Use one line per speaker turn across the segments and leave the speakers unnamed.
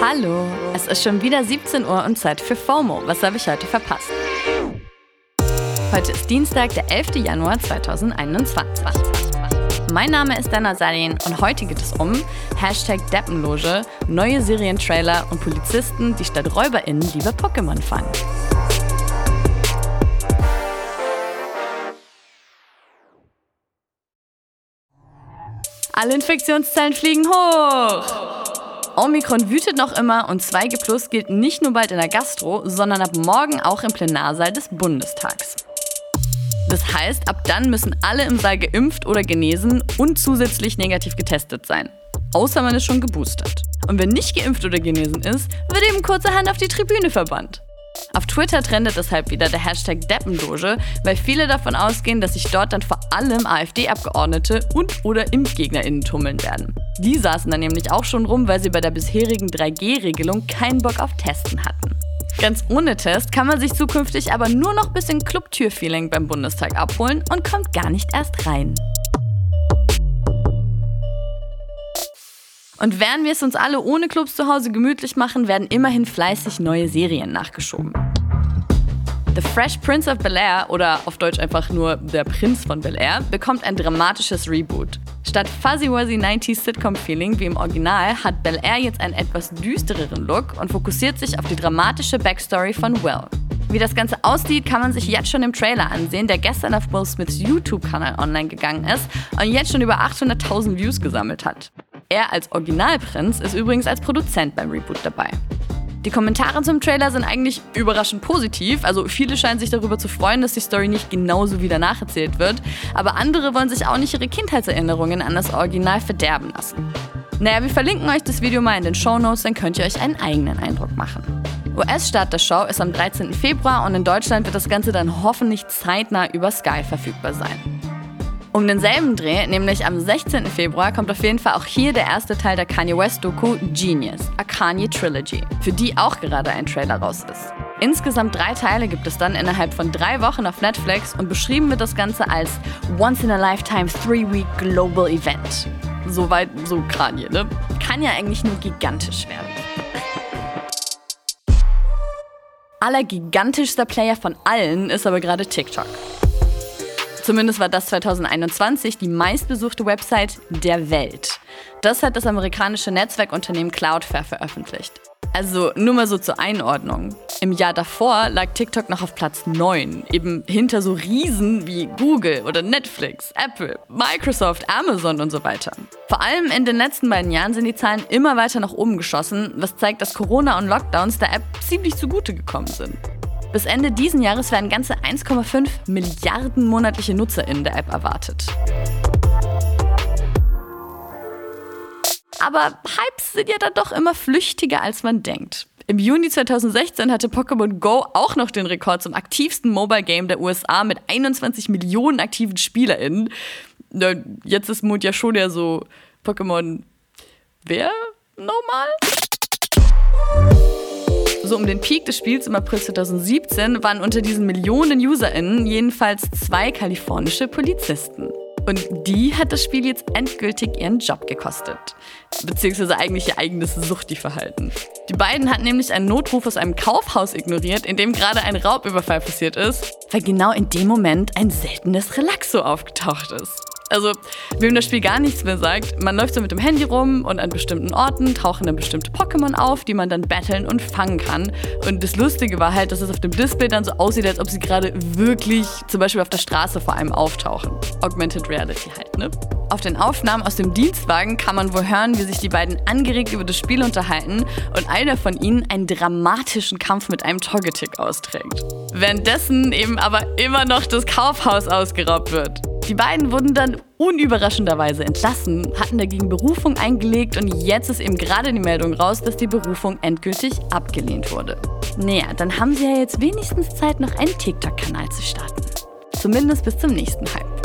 Hallo, es ist schon wieder 17 Uhr und Zeit für FOMO. Was habe ich heute verpasst? Heute ist Dienstag, der 11. Januar 2021. Mein Name ist Dana Salin und heute geht es um Hashtag Deppenloge, neue Serientrailer und Polizisten, die statt RäuberInnen lieber Pokémon fangen. Alle Infektionszellen fliegen hoch! Omikron wütet noch immer und 2G Plus gilt nicht nur bald in der Gastro, sondern ab morgen auch im Plenarsaal des Bundestags. Das heißt, ab dann müssen alle im Saal geimpft oder genesen und zusätzlich negativ getestet sein. Außer man ist schon geboostert. Und wer nicht geimpft oder genesen ist, wird eben kurzerhand auf die Tribüne verbannt. Auf Twitter trendet deshalb wieder der Hashtag Deppendoge, weil viele davon ausgehen, dass sich dort dann vor allem AfD-Abgeordnete und oder ImpfgegnerInnen tummeln werden. Die saßen dann nämlich auch schon rum, weil sie bei der bisherigen 3G-Regelung keinen Bock auf Testen hatten. Ganz ohne Test kann man sich zukünftig aber nur noch ein bisschen Clubtür-Feeling beim Bundestag abholen und kommt gar nicht erst rein. Und während wir es uns alle ohne Clubs zu Hause gemütlich machen, werden immerhin fleißig neue Serien nachgeschoben. The Fresh Prince of Bel Air oder auf Deutsch einfach nur Der Prinz von Bel Air bekommt ein dramatisches Reboot. Statt Fuzzy Wuzzy 90s Sitcom-Feeling wie im Original hat Bel Air jetzt einen etwas düstereren Look und fokussiert sich auf die dramatische Backstory von Will. Wie das Ganze aussieht, kann man sich jetzt schon im Trailer ansehen, der gestern auf Will Smiths YouTube-Kanal online gegangen ist und jetzt schon über 800.000 Views gesammelt hat. Er als Originalprinz ist übrigens als Produzent beim Reboot dabei. Die Kommentare zum Trailer sind eigentlich überraschend positiv. Also viele scheinen sich darüber zu freuen, dass die Story nicht genauso wieder nacherzählt wird. Aber andere wollen sich auch nicht ihre Kindheitserinnerungen an das Original verderben lassen. Naja, wir verlinken euch das Video mal in den Show Notes, dann könnt ihr euch einen eigenen Eindruck machen. US-Start der Show ist am 13. Februar und in Deutschland wird das Ganze dann hoffentlich zeitnah über Sky verfügbar sein. Um denselben Dreh, nämlich am 16. Februar, kommt auf jeden Fall auch hier der erste Teil der Kanye West-Doku Genius, a Kanye Trilogy, für die auch gerade ein Trailer raus ist. Insgesamt drei Teile gibt es dann innerhalb von drei Wochen auf Netflix und beschrieben wird das Ganze als Once in a Lifetime Three-Week Global Event. Soweit so Kanye, ne? Kann ja eigentlich nur gigantisch werden. Aller gigantischster Player von allen ist aber gerade TikTok. Zumindest war das 2021 die meistbesuchte Website der Welt. Das hat das amerikanische Netzwerkunternehmen Cloudflare veröffentlicht. Also nur mal so zur Einordnung. Im Jahr davor lag TikTok noch auf Platz 9, eben hinter so Riesen wie Google oder Netflix, Apple, Microsoft, Amazon und so weiter. Vor allem in den letzten beiden Jahren sind die Zahlen immer weiter nach oben geschossen, was zeigt, dass Corona und Lockdowns der App ziemlich zugute gekommen sind. Bis Ende diesen Jahres werden ganze 1,5 Milliarden monatliche NutzerInnen der App erwartet. Aber Hypes sind ja dann doch immer flüchtiger, als man denkt. Im Juni 2016 hatte Pokémon Go auch noch den Rekord zum aktivsten Mobile Game der USA mit 21 Millionen aktiven SpielerInnen. Jetzt ist Mond ja schon ja so Pokémon. Wer normal? So um den Peak des Spiels im April 2017 waren unter diesen Millionen UserInnen jedenfalls zwei kalifornische Polizisten. Und die hat das Spiel jetzt endgültig ihren Job gekostet. Beziehungsweise eigentlich ihr eigenes Suchti-Verhalten. Die beiden hatten nämlich einen Notruf aus einem Kaufhaus ignoriert, in dem gerade ein Raubüberfall passiert ist, weil genau in dem Moment ein seltenes Relaxo aufgetaucht ist. Also, wem das Spiel gar nichts mehr sagt, man läuft so mit dem Handy rum und an bestimmten Orten tauchen dann bestimmte Pokémon auf, die man dann battlen und fangen kann. Und das Lustige war halt, dass es auf dem Display dann so aussieht, als ob sie gerade wirklich zum Beispiel auf der Straße vor einem auftauchen. Augmented Reality halt, ne? Auf den Aufnahmen aus dem Dienstwagen kann man wohl hören, wie sich die beiden angeregt über das Spiel unterhalten und einer von ihnen einen dramatischen Kampf mit einem Togetic austrägt. Währenddessen eben aber immer noch das Kaufhaus ausgeraubt wird. Die beiden wurden dann unüberraschenderweise entlassen, hatten dagegen Berufung eingelegt und jetzt ist eben gerade die Meldung raus, dass die Berufung endgültig abgelehnt wurde. Naja, dann haben sie ja jetzt wenigstens Zeit, noch einen TikTok-Kanal zu starten. Zumindest bis zum nächsten Hype.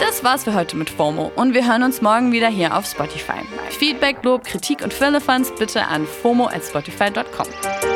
Das war's für heute mit FOMO und wir hören uns morgen wieder hier auf Spotify. Feedback, Lob, Kritik und Firlefanz bitte an fomo at spotify.com.